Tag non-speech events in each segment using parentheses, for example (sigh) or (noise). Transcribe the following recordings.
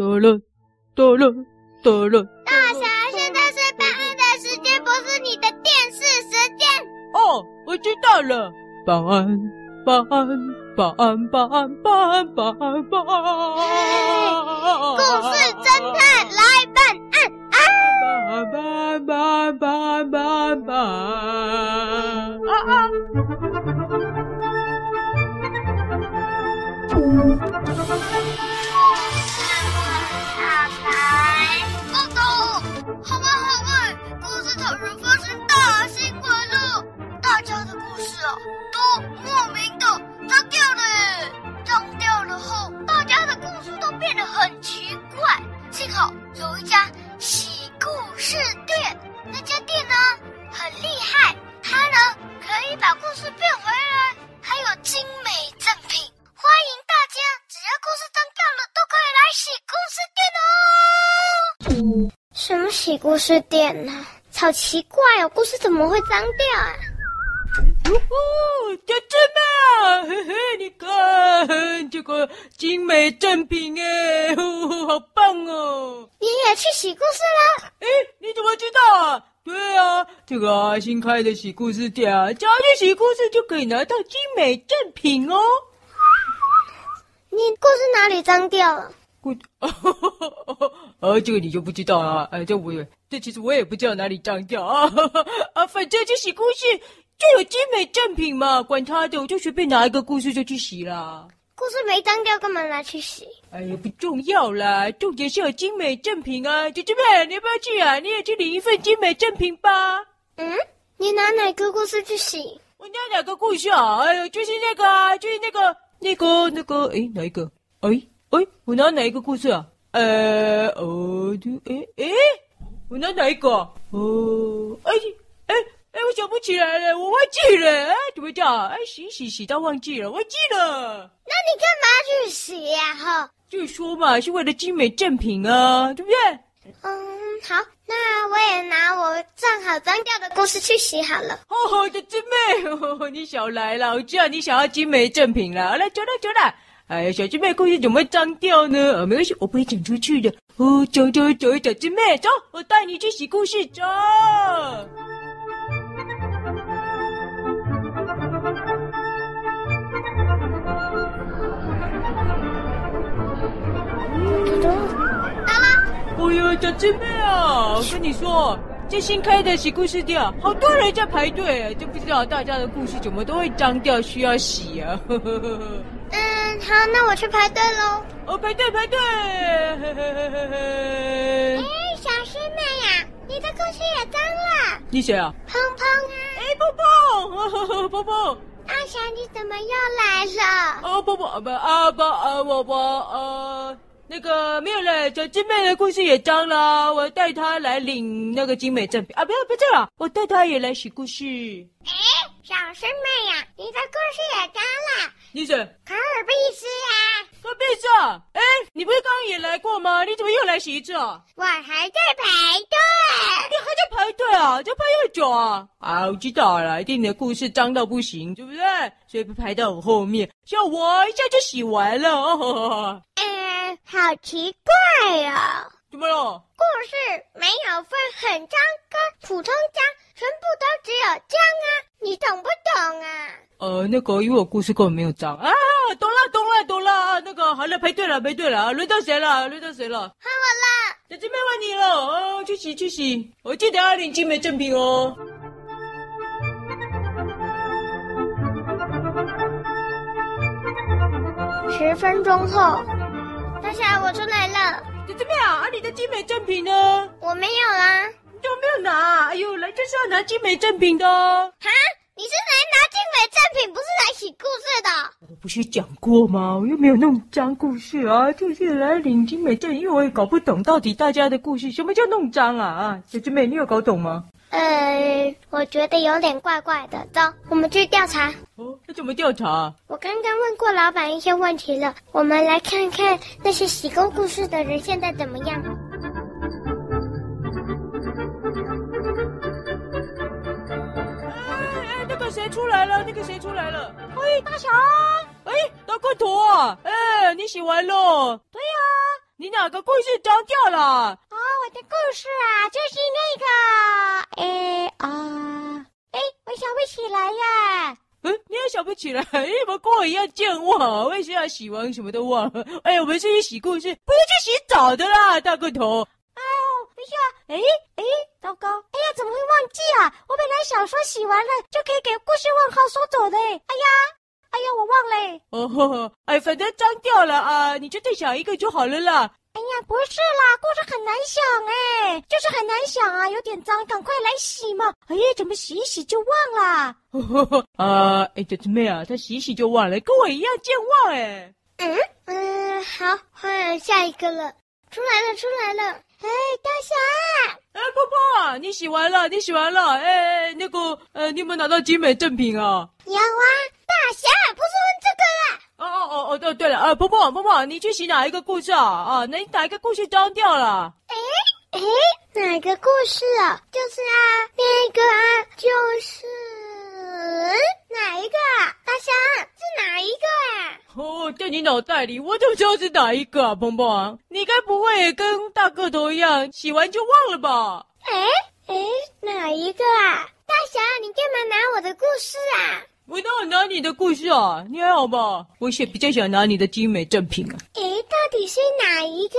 得了，得了，得了。大侠，现在是办案的时间，不是你的电视时间。哦，我知道了。办案，办案，办案，办案，办案，办案，办案。故事侦探来办案啊！办案，办案，办案，办案，办案。啊啊！都很奇怪。幸好有一家喜故事店，那家店呢很厉害，它呢可以把故事变回来，还有精美赠品。欢迎大家，只要故事脏掉了，都可以来喜故事店哦。什么喜故事店呢？好奇怪哦，故事怎么会脏掉啊？哦，小姐妹啊，嘿嘿，你看这个精美赠品哎，好棒哦！你也去洗故事了？哎，你怎么知道啊？对啊，这个啊新开的洗故事店啊，只要去洗故事就可以拿到精美赠品哦。你故事哪里脏掉了？故哦，(laughs) 哦，这个你就不知道啊？哎，这我也，这其实我也不知道哪里脏掉啊 (laughs) 啊，反正就洗故事。就有精美赠品嘛，管他的，我就随便拿一个故事就去洗啦。故事没脏掉，干嘛拿去洗？哎呀，不重要啦，重点是有精美赠品啊！姐姐们，你要不要去啊？你也去领一份精美赠品吧。嗯，你拿哪个故事去洗？我拿哪个故事啊？哎呦，就是那个啊，就是那个那个那个，哎，哪一个？哎哎，我拿哪一个故事啊？呃，哦，就哎哎，我拿哪一个？哦，哎哎。哎，我想不起来了，我忘记了。哎，怎么叫？哎，洗洗洗到忘记了，忘记了。那你干嘛去洗呀？哈，就说嘛，是为了精美赠品啊，对不对？嗯，好，那我也拿我正好脏掉的故事去洗好了。哦，好的，真妹，你少来了，我知道你想要精美赠品了。好了，走了走了。哎呀，小姊妹故事怎么脏掉呢？啊，没关系，我不会讲出去的。哦，走走走，小姊妹，走，我带你去洗故事，走。小姐妹啊，我跟你说，这新开的洗故事店，好多人在排队，就不知道大家的故事怎么都会脏掉，需要洗啊。(laughs) 嗯，好，那我去排队喽。哦，排队排队。哎，小师妹呀，你的故事也脏了。你谁啊？砰砰啊。哎，碰碰，碰碰。大侠，你怎么又来了？哦，碰碰，不啊不啊我我呃。那个没有了，小金妹的故事也脏了，我带她来领那个精美赠品啊！不要不这样，我带她也来洗故事。哎，小师妹呀，你的故事也脏了。你是可尔必斯呀？可尔必斯啊？哎，你不是刚刚也来过吗？你怎么又来洗一次啊？我还在排队。你还在排队啊？这排又久啊？啊，我知道了，一定你的故事脏到不行，对不对？所以不排到我后面，像我一下就洗完了。哦好奇怪呀、哦！怎么了？故事没有分很脏跟普通脏，全部都只有脏啊！你懂不懂啊？呃，那个，因为我故事根本没有章啊！懂了，懂了，懂了！那个，好了，排队了，排队了，轮到谁了？轮到谁了？换我了！姐姐妹换你了！哦，去洗，去洗！我记得要领精美赠品哦。十分钟后。大侠，我出来了。姐姐妹啊，你的精美赠品呢？我没有啦。你怎么没有拿？哎呦，来就是要拿精美赠品的哦。哈？你是来拿精美赠品，不是来洗故事的？我不是讲过吗？我又没有弄脏故事啊，就是来领精美赠品，因为我也搞不懂到底大家的故事什么叫弄脏啊啊！姐姐妹，你有搞懂吗？呃，我觉得有点怪怪的。走，我们去调查。哦，那怎么调查？我刚刚问过老板一些问题了，我们来看看那些喜欢故事的人现在怎么样。那个谁出来了？那个谁出来了？哎，大侠！哎，大块头啊！哎，你洗完了？对呀。你哪个故事张掉了？哦，我的故事啊，就是那个，哎啊，哎，我想不起来呀。嗯，你也想不起来？你怎么跟我一样健忘？为什么要洗完什么都忘了？哎，我们是去洗故事，不是去洗澡的啦，大个头。哎呦，等一下，哎哎，糟糕！哎呀，怎么会忘记啊？我本来想说洗完了就可以给故事问号收走的。哎呀，哎呀，我忘了。哦呵呵，哎，反正脏掉了啊，你就再想一个就好了啦。哎呀，不是啦，故事很难想哎，就是很难想啊，有点脏，赶快来洗嘛。哎呀，怎么洗一洗就忘了？呵呵 (laughs) 啊，哎，这姊妹啊，他洗一洗就忘了，跟我一样健忘哎。嗯嗯，好，换下一个了，出来了，出来了。哎，大侠！哎，婆婆，你洗完了，你洗完了。哎，那个，呃，你有没有拿到精美赠品啊？有啊，大侠，不是问这个啦。哦哦哦哦，对对了，啊，婆婆婆婆，你去洗哪一个故事啊？啊，那你哪一个故事脏掉了？哎哎，哪个故事啊？就是啊，那个啊，就是哪一个啊？大侠是哪一个啊？哦，在你脑袋里，我怎么知道是哪一个啊？鹏鹏，你该不会也跟大个头一样，洗完就忘了吧？哎哎，哪一个啊？大侠，你干嘛拿我的故事啊？我哪有拿你的故事啊，你还好吧？我也比较想拿你的精美赠品啊。诶，到底是哪一个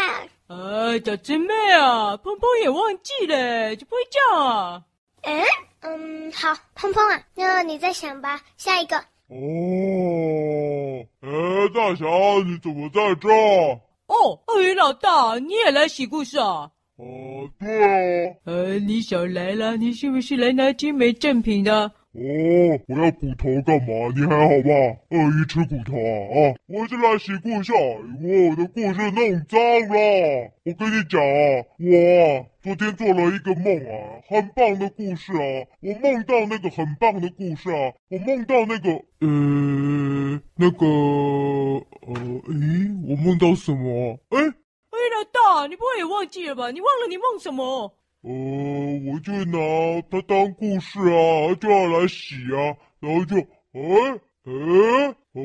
啊？哎，小姊妹啊，鹏鹏也忘记了，就不会这样啊。嗯嗯，好，碰碰啊，那你再想吧，下一个。哦，哎，大侠，你怎么在这？哦，鳄鱼老大，你也来洗故事啊？哦，对哦。呃，你少来了，你是不是来拿精美赠品的？哦，我要骨头干嘛？你还好吧？鳄鱼吃骨头啊！啊，我是来洗故事，我的故事弄脏了。我跟你讲啊，我昨天做了一个梦啊，很棒的故事啊。我梦到那个很棒的故事啊，我梦到那个呃那个呃，诶，我梦到什么？诶，诶，老大，你不会也忘记了吧？你忘了你梦什么？呃，我就拿它当故事啊，就要来洗啊，然后就，哎，哎，哦，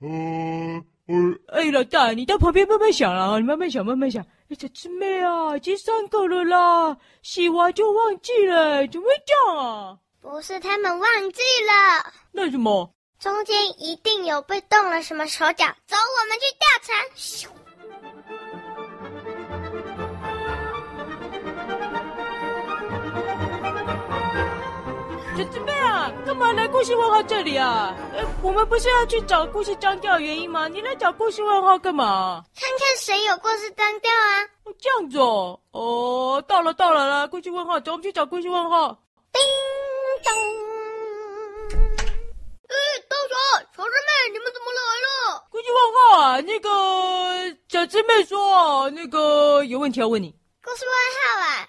呃，呃，哎，老大，你到旁边慢慢想啊，你慢慢想，慢慢想。哎，小师妹啊，已经三个了啦，洗完就忘记了，怎么会这样啊？不是他们忘记了，那什么？中间一定有被动了什么手脚，走，我们去调查。咻小姊妹啊，干嘛来故事问号这里啊？呃，我们不是要去找故事脏掉的原因吗？你来找故事问号干嘛？看看谁有故事脏掉啊？哦，这样子哦。哦，到了到了啦，故事问号，走，我们去找故事问号。叮咚。哎，大侠，小师妹，你们怎么来了？故事问号啊，那个小姊妹说，那个有问题要问你。故事问号啊，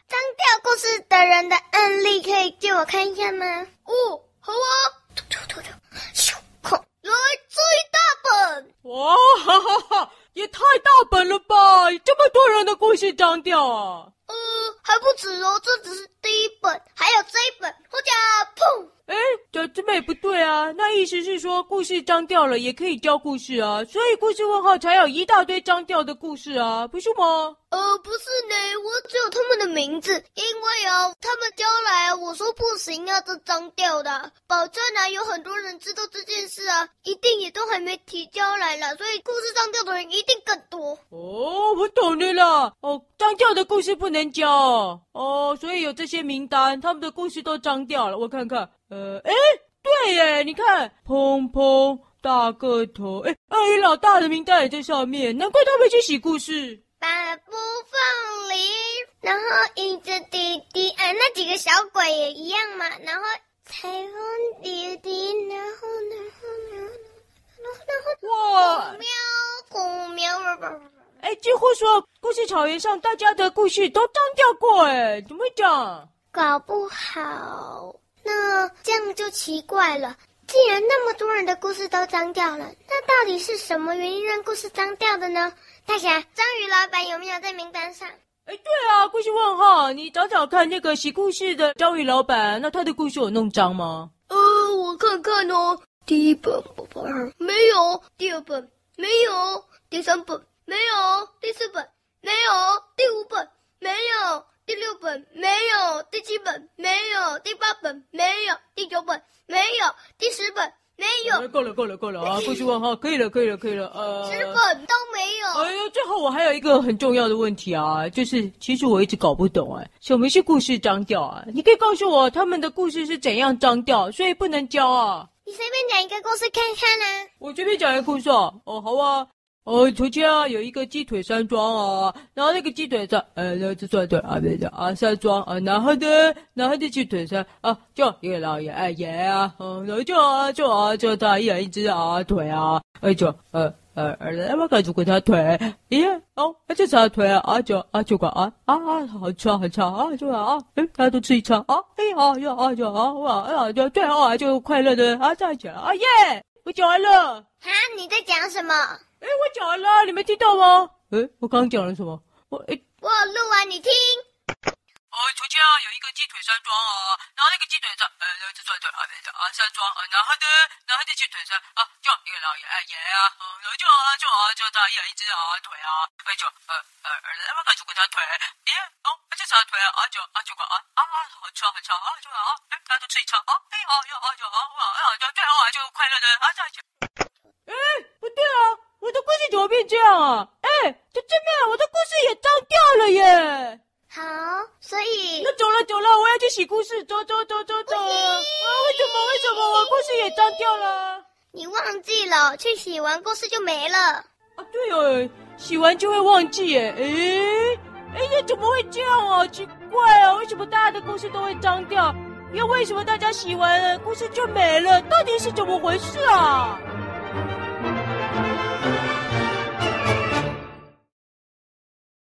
故事的人的案例可以借我看一下吗？哦，好啊，突突突突，咻，哐，来这一大本，哇哈哈哈，也太大本了吧！这么多人的故事章掉啊？呃，还不止哦，这只是第一本，还有这一本，或者砰。哎，这这么也不对啊！那意思是说，故事脏掉了也可以教故事啊，所以故事问号才有一大堆脏掉的故事啊，不是吗？呃，不是呢，我只有他们的名字，因为啊，他们交来，我说不行啊，这脏掉的，保证啊，有很多人知道这件事啊，一定也都还没提交来了，所以故事脏掉的人一定更多。哦，我懂了啦，哦，脏掉的故事不能教哦，所以有这些名单，他们的故事都脏掉了，我看看。呃，哎，对耶，你看，砰砰，大个头，哎，鳄鱼老大的名单也在上面，难怪他们去洗故事。八步凤梨，然后一只弟弟，哎，那几个小鬼也一样嘛，然后彩虹弟弟，然后，然后，然后，然后，然后，哇，喵，喵，哎，几乎说故事草原上大家的故事都脏掉过，哎，怎么讲？搞不好。那这样就奇怪了。既然那么多人的故事都脏掉了，那到底是什么原因让故事脏掉的呢？大侠，章鱼老板有没有在名单上？哎，对啊，故事问号，你找找看那个洗故事的章鱼老板，那他的故事有弄脏吗？呃，我看看哦，第一本不没有，第二本没有，第三本没有，第四本没有，第五本没有。第六本没有，第七本没有，第八本没有，第九本没有，第十本没有。够了够了够了啊，故事问号可以了可以了可以了。呃，十本都没有。哎呀，最后我还有一个很重要的问题啊，就是其实我一直搞不懂。哎，小明是故事张调啊，你可以告诉我他们的故事是怎样张调，所以不能教啊。你随便讲一个故事看看啊。我随便讲一个故事啊。哦，好啊。哦，从前啊，有一个鸡腿山庄啊，然后那个鸡腿在，呃，那只算对啊，对的啊，山庄啊，然后呢，然后的鸡腿山啊，就一个老爷爷啊，嗯，然后就啊，就啊，就他一人一只啊腿啊，哎就呃呃呃，那么赶住给他腿，咦，哦，那就他腿啊，啊就啊就管啊啊啊，好吃好吃啊，就啊，哎，大家都吃一餐啊，哎好就啊就啊哇，哎呀就最后啊就快乐的啊站起了啊耶，我讲完了。啊，你在讲什么？哎，我讲完了，你没听到吗？哎，我刚刚讲了什么？我哎，我录完你听。哦，从前啊，有一个鸡腿山庄啊，然后那个鸡腿上，呃，这算对啊，对的啊，山庄啊，然后呢，然后这鸡腿山啊，就一个老爷爷啊，嗯，然后就啊，就啊，就他一人一只啊腿啊，哎就呃呃呃，那么赶住给他腿，咦，哦，这啥腿啊，就啊就管啊啊啊，好吃好吃啊，就啊，哎，大家都吃一餐啊，哎啊就啊就啊，哇，哎就最后啊就快乐的啊在一起。哎，不对啊。我的故事怎么变这样啊？哎，这真的，我的故事也脏掉了耶！好，所以那走了走了，我要去洗故事，走走走走走。啊，为什么为什么我故事也脏掉了？你忘记了，去洗完故事就没了。啊，对哦，洗完就会忘记耶。哎，哎呀，怎么会这样啊？奇怪啊，为什么大家的故事都会脏掉？又为什么大家洗完了故事就没了？到底是怎么回事啊？